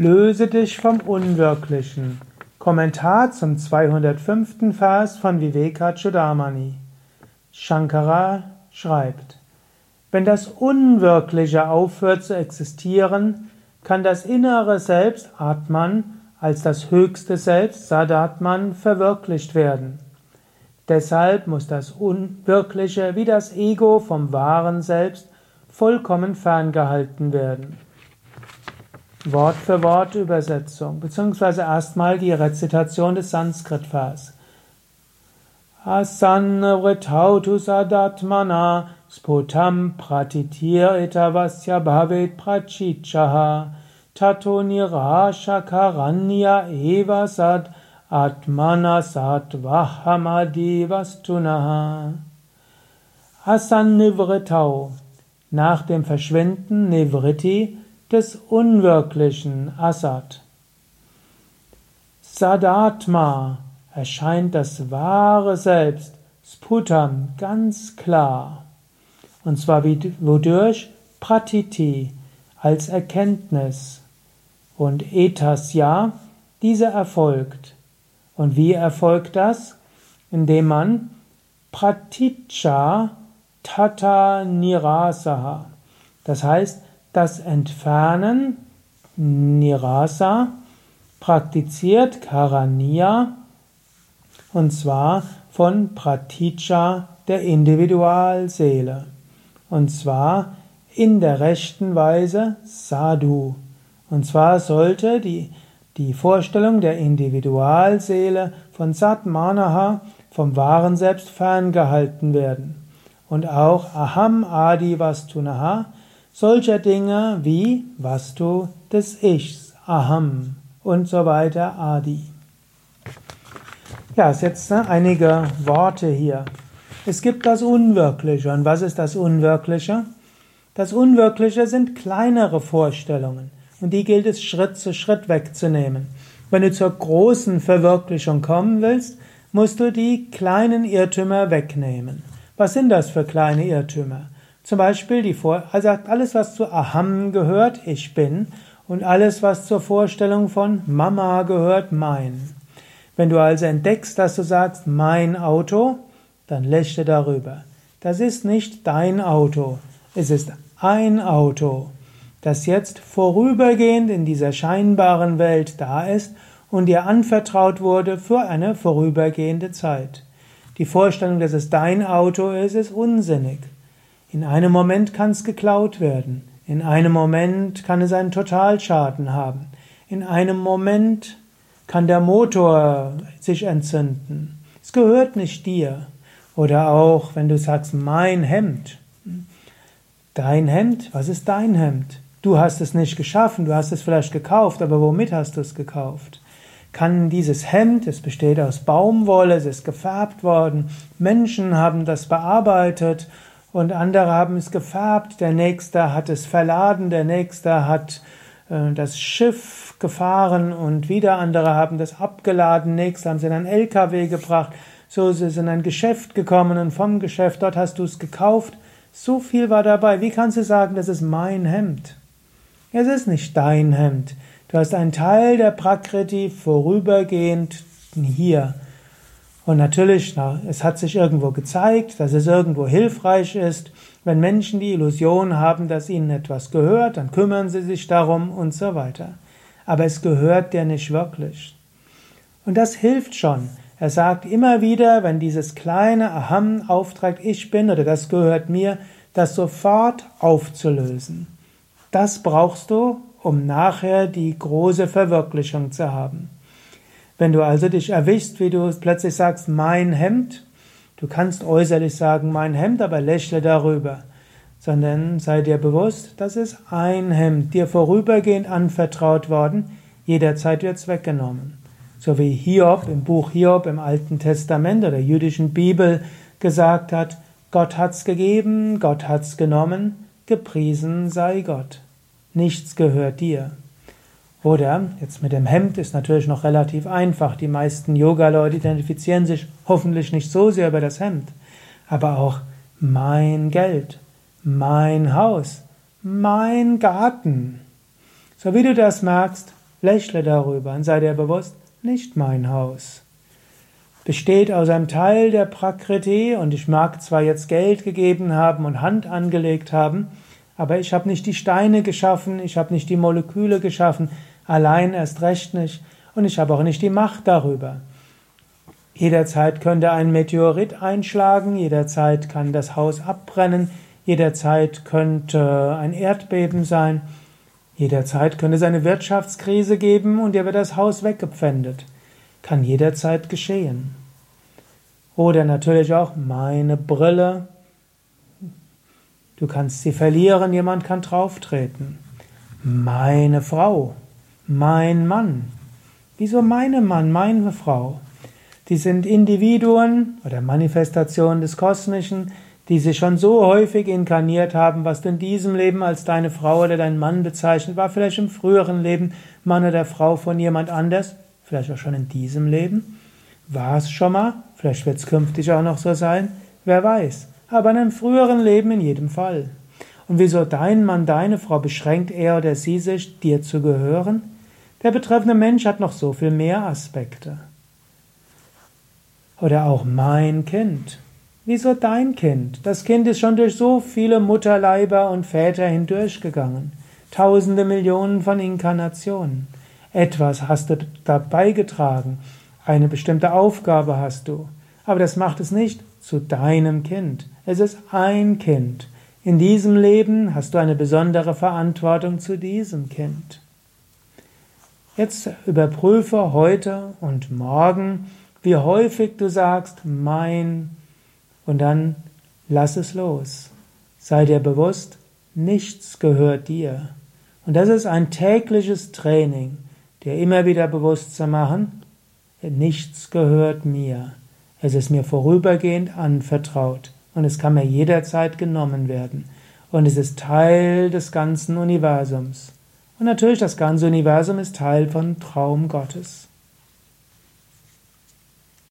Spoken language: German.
Löse dich vom Unwirklichen. Kommentar zum 205. Vers von Vivekachudamani. Shankara schreibt, wenn das Unwirkliche aufhört zu existieren, kann das innere Selbst Atman als das höchste Selbst Sadatman verwirklicht werden. Deshalb muss das Unwirkliche wie das Ego vom wahren Selbst vollkommen ferngehalten werden. Wort für Wort Übersetzung, beziehungsweise erstmal die Rezitation des Sanskrit-Vers. Asanvritautu sadatmana sputam pratitir etavasya bhavet prachichaha tato nirashakaranya eva sad atmana satvahamadi vastunaha. Asannivritau nach dem Verschwinden Nivriti des Unwirklichen Asad. Sadatma erscheint das wahre Selbst, Sputam, ganz klar. Und zwar wodurch? Pratiti, als Erkenntnis. Und Etasya, diese erfolgt. Und wie erfolgt das? Indem man Praticha Tata Nirasaha. Das heißt, das Entfernen, Nirasa, praktiziert Karaniya, und zwar von Pratitya, der Individualseele. Und zwar in der rechten Weise Sadhu. Und zwar sollte die, die Vorstellung der Individualseele von Satmanaha vom wahren Selbst ferngehalten werden. Und auch Aham Adi Vastunaha solcher Dinge wie Vastu des Ichs, Aham und so weiter, Adi. Ja, jetzt ne, einige Worte hier. Es gibt das Unwirkliche. Und was ist das Unwirkliche? Das Unwirkliche sind kleinere Vorstellungen. Und die gilt es Schritt zu Schritt wegzunehmen. Wenn du zur großen Verwirklichung kommen willst, musst du die kleinen Irrtümer wegnehmen. Was sind das für kleine Irrtümer? Zum Beispiel die Vor er sagt, alles, was zu Aham gehört, ich bin, und alles, was zur Vorstellung von Mama gehört, mein. Wenn du also entdeckst, dass du sagst, mein Auto, dann lächle darüber. Das ist nicht dein Auto, es ist ein Auto, das jetzt vorübergehend in dieser scheinbaren Welt da ist und dir anvertraut wurde für eine vorübergehende Zeit. Die Vorstellung, dass es dein Auto ist, ist unsinnig. In einem Moment kann es geklaut werden. In einem Moment kann es einen Totalschaden haben. In einem Moment kann der Motor sich entzünden. Es gehört nicht dir. Oder auch, wenn du sagst, mein Hemd. Dein Hemd? Was ist dein Hemd? Du hast es nicht geschaffen, du hast es vielleicht gekauft, aber womit hast du es gekauft? Kann dieses Hemd, es besteht aus Baumwolle, es ist gefärbt worden, Menschen haben das bearbeitet und andere haben es gefärbt, der nächste hat es verladen, der nächste hat äh, das Schiff gefahren und wieder andere haben das abgeladen, nächste haben es in ein LKW gebracht, so ist es in ein Geschäft gekommen und vom Geschäft dort hast du es gekauft. So viel war dabei. Wie kannst du sagen, das ist mein Hemd? Es ist nicht dein Hemd. Du hast einen Teil der Prakriti vorübergehend hier. Und natürlich, na, es hat sich irgendwo gezeigt, dass es irgendwo hilfreich ist. Wenn Menschen die Illusion haben, dass ihnen etwas gehört, dann kümmern sie sich darum und so weiter. Aber es gehört dir nicht wirklich. Und das hilft schon. Er sagt immer wieder, wenn dieses kleine Aham aufträgt, ich bin oder das gehört mir, das sofort aufzulösen. Das brauchst du, um nachher die große Verwirklichung zu haben. Wenn du also dich erwischst, wie du plötzlich sagst, mein Hemd, du kannst äußerlich sagen, mein Hemd, aber lächle darüber, sondern sei dir bewusst, das ist ein Hemd, dir vorübergehend anvertraut worden, jederzeit wird's weggenommen. So wie Hiob im Buch Hiob im Alten Testament oder der jüdischen Bibel gesagt hat, Gott hat's gegeben, Gott hat's genommen, gepriesen sei Gott. Nichts gehört dir. Oder, jetzt mit dem Hemd ist natürlich noch relativ einfach. Die meisten Yoga-Leute identifizieren sich hoffentlich nicht so sehr über das Hemd. Aber auch mein Geld, mein Haus, mein Garten. So wie du das merkst, lächle darüber und sei dir bewusst, nicht mein Haus. Besteht aus einem Teil der Prakriti und ich mag zwar jetzt Geld gegeben haben und Hand angelegt haben, aber ich habe nicht die Steine geschaffen, ich habe nicht die Moleküle geschaffen, allein erst recht nicht und ich habe auch nicht die Macht darüber. Jederzeit könnte ein Meteorit einschlagen, jederzeit kann das Haus abbrennen, jederzeit könnte ein Erdbeben sein, jederzeit könnte es eine Wirtschaftskrise geben und dir wird das Haus weggepfändet. Kann jederzeit geschehen. Oder natürlich auch meine Brille. Du kannst sie verlieren, jemand kann drauftreten. Meine Frau, mein Mann. Wieso meine Mann, meine Frau? Die sind Individuen oder Manifestationen des Kosmischen, die sich schon so häufig inkarniert haben, was du in diesem Leben als deine Frau oder dein Mann bezeichnet, war vielleicht im früheren Leben Mann oder Frau von jemand anders, vielleicht auch schon in diesem Leben. War es schon mal, vielleicht wird es künftig auch noch so sein, wer weiß. Aber in einem früheren Leben in jedem Fall. Und wieso dein Mann, deine Frau beschränkt er oder sie sich, dir zu gehören? Der betreffende Mensch hat noch so viel mehr Aspekte. Oder auch mein Kind. Wieso dein Kind? Das Kind ist schon durch so viele Mutterleiber und Väter hindurchgegangen. Tausende Millionen von Inkarnationen. Etwas hast du dabei getragen. Eine bestimmte Aufgabe hast du. Aber das macht es nicht zu deinem Kind. Es ist ein Kind. In diesem Leben hast du eine besondere Verantwortung zu diesem Kind. Jetzt überprüfe heute und morgen, wie häufig du sagst, mein, und dann lass es los. Sei dir bewusst, nichts gehört dir. Und das ist ein tägliches Training, dir immer wieder bewusst zu machen, nichts gehört mir. Es ist mir vorübergehend anvertraut und es kann mir jederzeit genommen werden. Und es ist Teil des ganzen Universums. Und natürlich, das ganze Universum ist Teil von Traum Gottes.